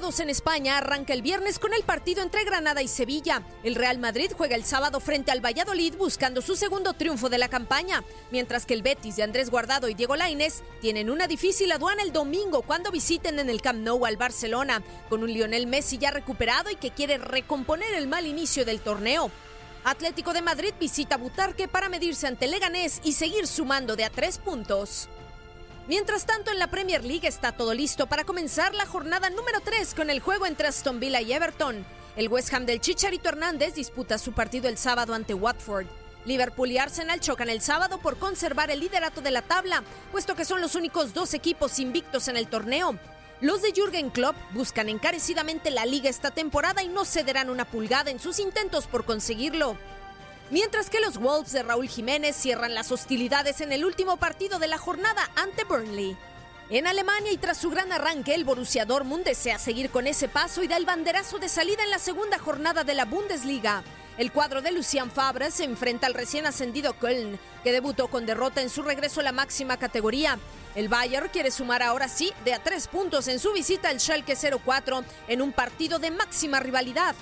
La jornada 2 en España arranca el viernes con el partido entre Granada y Sevilla. El Real Madrid juega el sábado frente al Valladolid buscando su segundo triunfo de la campaña, mientras que el Betis de Andrés Guardado y Diego Lainez tienen una difícil aduana el domingo cuando visiten en el Camp Nou al Barcelona, con un Lionel Messi ya recuperado y que quiere recomponer el mal inicio del torneo. Atlético de Madrid visita Butarque para medirse ante Leganés y seguir sumando de a tres puntos. Mientras tanto, en la Premier League está todo listo para comenzar la jornada número 3 con el juego entre Aston Villa y Everton. El West Ham del Chicharito Hernández disputa su partido el sábado ante Watford. Liverpool y Arsenal chocan el sábado por conservar el liderato de la tabla, puesto que son los únicos dos equipos invictos en el torneo. Los de Jürgen Klopp buscan encarecidamente la liga esta temporada y no cederán una pulgada en sus intentos por conseguirlo mientras que los Wolves de Raúl Jiménez cierran las hostilidades en el último partido de la jornada ante Burnley. En Alemania y tras su gran arranque, el Borussia Dortmund desea seguir con ese paso y da el banderazo de salida en la segunda jornada de la Bundesliga. El cuadro de Lucian Fabre se enfrenta al recién ascendido Köln, que debutó con derrota en su regreso a la máxima categoría. El Bayern quiere sumar ahora sí de a tres puntos en su visita al Schalke 04 en un partido de máxima rivalidad.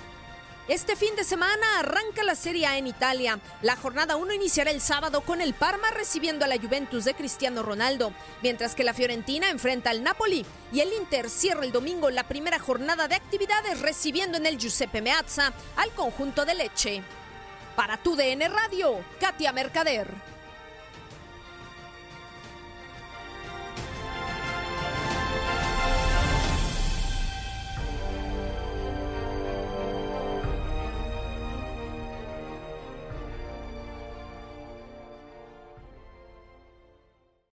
Este fin de semana arranca la Serie A en Italia. La jornada 1 iniciará el sábado con el Parma recibiendo a la Juventus de Cristiano Ronaldo, mientras que la Fiorentina enfrenta al Napoli y el Inter cierra el domingo la primera jornada de actividades recibiendo en el Giuseppe Meazza al conjunto de Leche. Para tu DN Radio, Katia Mercader.